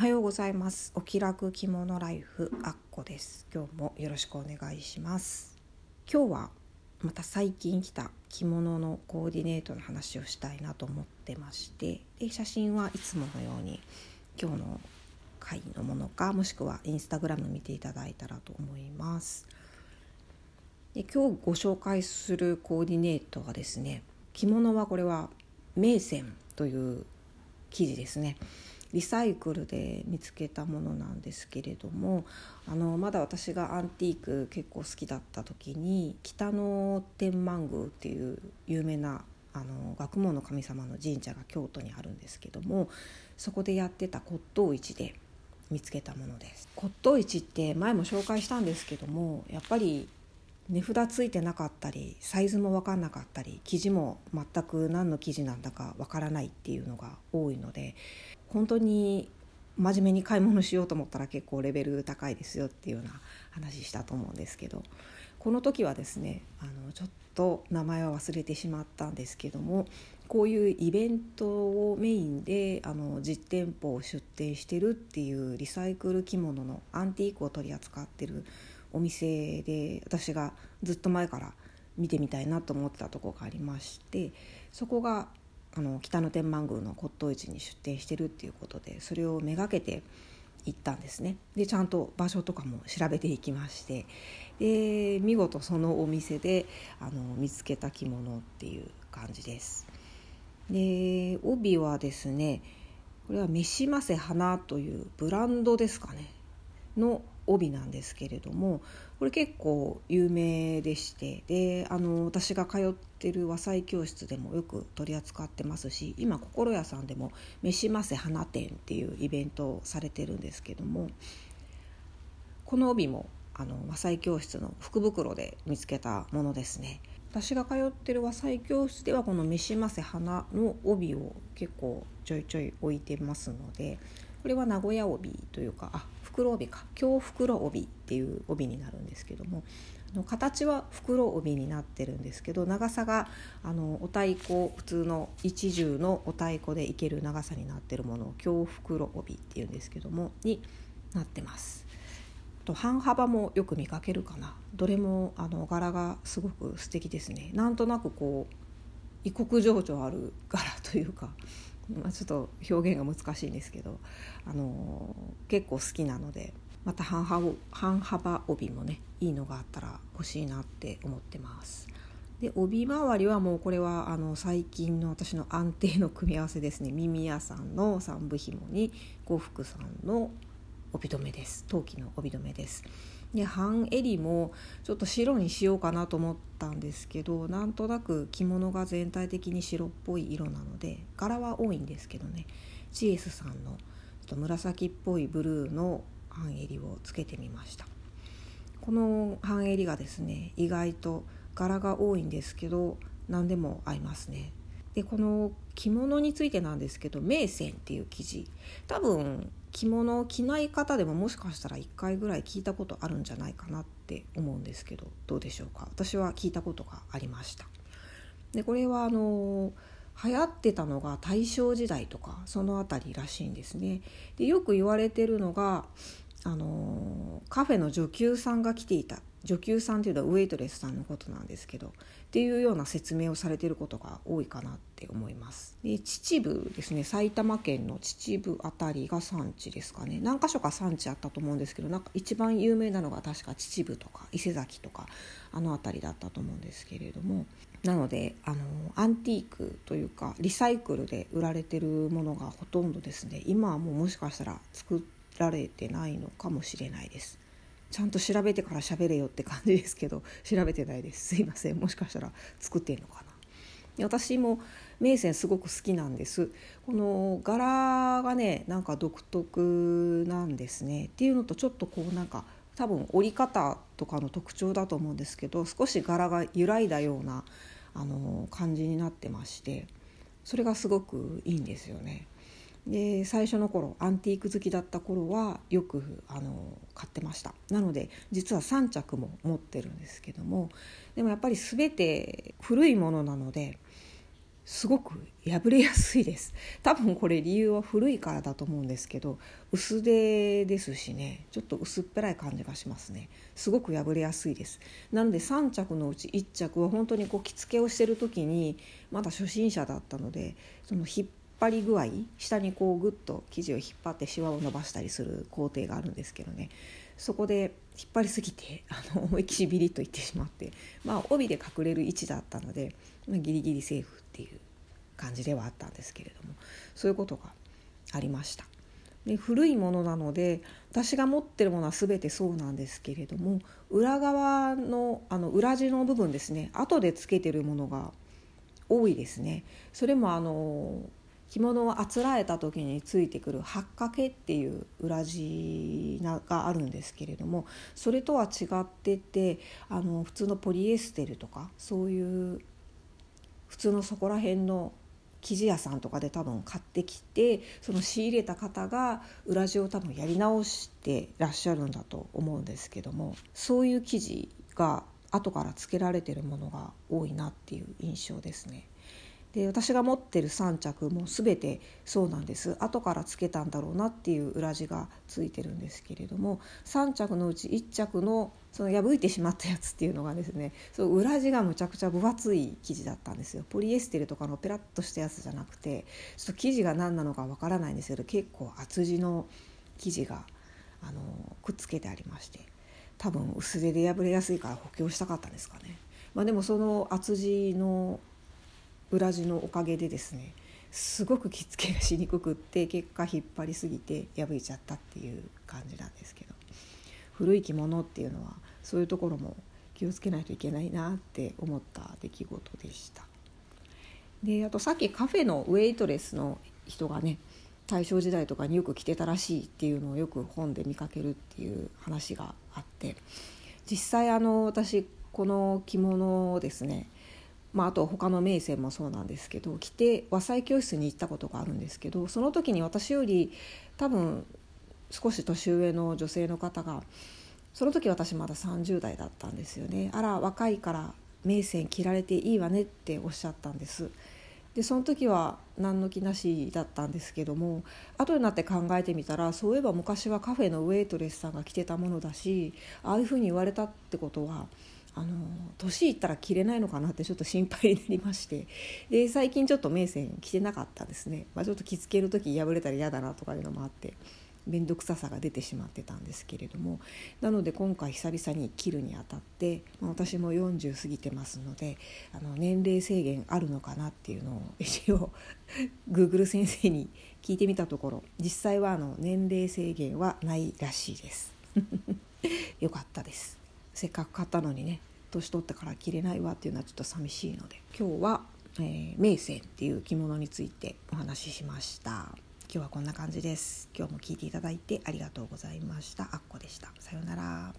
はようございます。お気楽着物ライフあっこです。今日もよろしくお願いします。今日はまた最近来た着物のコーディネートの話をしたいなと思ってましてで写真はいつものように今日の回のものかもしくはインスタグラム見ていただいたらと思います。で今日ご紹介するコーディネートはですね着物はこれは名線という生地ですね。リサイクルで見つけたものなんですけれどもあのまだ私がアンティーク結構好きだった時に北の天満宮っていう有名なあの学問の神様の神社が京都にあるんですけどもそこでやってた骨董市で見つけたものです。骨董市って前も紹介したんですけどもやっぱり値札ついてなかったりサイズも分かんなかったり生地も全く何の生地なんだか分からないっていうのが多いので本当に真面目に買い物しようと思ったら結構レベル高いですよっていうような話したと思うんですけどこの時はですねあのちょっと名前は忘れてしまったんですけどもこういうイベントをメインであの実店舗を出店してるっていうリサイクル着物のアンティークを取り扱ってるお店で私がずっと前から見てみたいなと思ってたとこがありましてそこがあの北野天満宮の骨董市に出店してるっていうことでそれをめがけて行ったんですねでちゃんと場所とかも調べていきましてで見事そのお店であの見つけた着物っていう感じです。で帯はですねこれは「めしませ花」というブランドですかねの帯なんですけれどもこれ結構有名でしてであの私が通ってる和裁教室でもよく取り扱ってますし今心屋さんでも「めしませ花展」っていうイベントをされてるんですけどもこの帯もあの和裁教室の福袋で見つけたものですね。私が通ってる和裁教室ではこの「めしませ花」の帯を結構ちょいちょい置いてますのでこれは名古屋帯というかあ袋帯か。京袋帯っていう帯になるんですけどもあの形は袋帯になってるんですけど長さがあのお太鼓普通の一重のお太鼓でいける長さになってるものを京袋帯っていうんですけどもになってます。と半幅もよく見かけるかな。どれもあの柄がすごく素敵ですね。なんとなくこう異国情緒ある柄というかまあ、ちょっと表現が難しいんですけど、あの結構好きなのでまた半幅半幅帯もねいいのがあったら欲しいなって思ってます。で帯周りはもうこれはあの最近の私の安定の組み合わせですね耳屋さんの三部紐に呉服さんの帯留めです陶器の帯留めです。で半襟もちょっと白にしようかなと思ったんですけどなんとなく着物が全体的に白っぽい色なので柄は多いんですけどね。CS さんのちょっと紫っぽいブルーの半襟をつけてみました。この半襟がですね意外と柄が多いんですけど何でも合いますね。でこの着物についてなんですけど名線っていう生地。多分着物を着ない方でももしかしたら1回ぐらい聞いたことあるんじゃないかなって思うんですけどどうでしょうか？私は聞いたことがありました。でこれはあの流行ってたのが大正時代とかその辺りらしいんですね。でよく言われてるのがあのカフェの女給さんが来ていた女給さんというのはウェイトレスさんのことなんですけどっていうような説明をされてることが多いかなって思います。で秩父ですね埼玉県の秩父あたりが産地ですかね。何箇所か産地あったと思うんですけどなんか一番有名なのが確か秩父とか伊勢崎とかあの辺りだったと思うんですけれども。なのであのアンティークというかリサイクルで売られてるものがほとんどですね。今はもうもしかしたら作られてないのかもしれないです。ちゃんと調べてから喋れよって感じですけど調べてないです。すいません。もしかしたら作ってんのかな。私も名線すごく好きなんです。この柄がねなんか独特なんですね。っていうのとちょっとこうなんか多分折り方とかの特徴だと思うんですけど少し柄が揺らいだようなあの感じになってましてそれがすごくいいんですよね。で最初の頃アンティーク好きだった頃はよくあの買ってました。なので実は3着も持ってるんですけどもでもやっぱり全て古いものなのですごく破れやすいです。多分これ理由は古いからだと思うんですけど薄手ですしねちょっと薄っぺらい感じがしますね。すごく破れやすいです。なので3着のうち1着は本当にこう着付けをしてる時にまだ初心者だったのでその引っ張り具合下にこうグッと生地を引っ張ってシワを伸ばしたりする工程があるんですけどねそこで引っ張りすぎてあの思いっきしビリッといってしまってまあ帯で隠れる位置だったので、まあ、ギリギリセーフっていう感じではあったんですけれどもそういうことがありました。で古いものなので私が持ってるものは全てそうなんですけれども裏側のあの裏地の部分ですね後でつけてるものが多いですね。それもあの着物をあつらえた時についてくる八掛っていう裏地があるんですけれどもそれとは違っててあの普通のポリエステルとかそういう普通のそこら辺の生地屋さんとかで多分買ってきてその仕入れた方が裏地を多分やり直してらっしゃるんだと思うんですけどもそういう生地が後からつけられてるものが多いなっていう印象ですね。で私が持ってる3着も全てそうなんです後からつけたんだろうなっていう裏地がついてるんですけれども3着のうち1着のその破いてしまったやつっていうのがですねその裏地がむちゃくちゃ分厚い生地だったんですよポリエステルとかのペラッとしたやつじゃなくてちょっと生地が何なのかわからないんですけど結構厚地の生地があのくっつけてありまして多分薄手で破れやすいから補強したかったんですかね。まあ、でもその厚地の裏地のおかげでですねすごく着付けがしにくくって結果引っ張りすぎて破いちゃったっていう感じなんですけど古い着物っていうのはそういうところも気をつけないといけないなって思った出来事でした。であとさっきカフェのウェイトレスの人がね大正時代とかによく着てたらしいっていうのをよく本で見かけるっていう話があって実際あの私この着物をですねまあ、あと他の名線もそうなんですけど着て和裁教室に行ったことがあるんですけどその時に私より多分少し年上の女性の方がその時私まだ30代だったんですよね。あら若いから名線着られていいわねっておっしゃったんです。でその時は何の気なしだったんですけども後になって考えてみたらそういえば昔はカフェのウェイトレスさんが着てたものだしああいうふうに言われたってことはあの年いったら着れないのかなってちょっと心配になりまして。で最近ちょっと名線着てなかったですね、まあ、ちょっと着付ける時破れたら嫌だなとかいうのもあって面倒くささが出てしまってたんですけれども。なので今回久々に着るにあたって、まあ、私も40過ぎてますのであの年齢制限あるのかなっていうのを 一応 Google 先生に聞いてみたところ実際はあの年齢制限はないらしいです。よかったです。せっかく買ったのにね年取ってから着れないわっていうのはちょっと寂しいので今日は、えー、名線っていう着物についてお話ししました。今日はこんな感じです。今日も聞いていただいてありがとうございました。あっこでした。さようなら。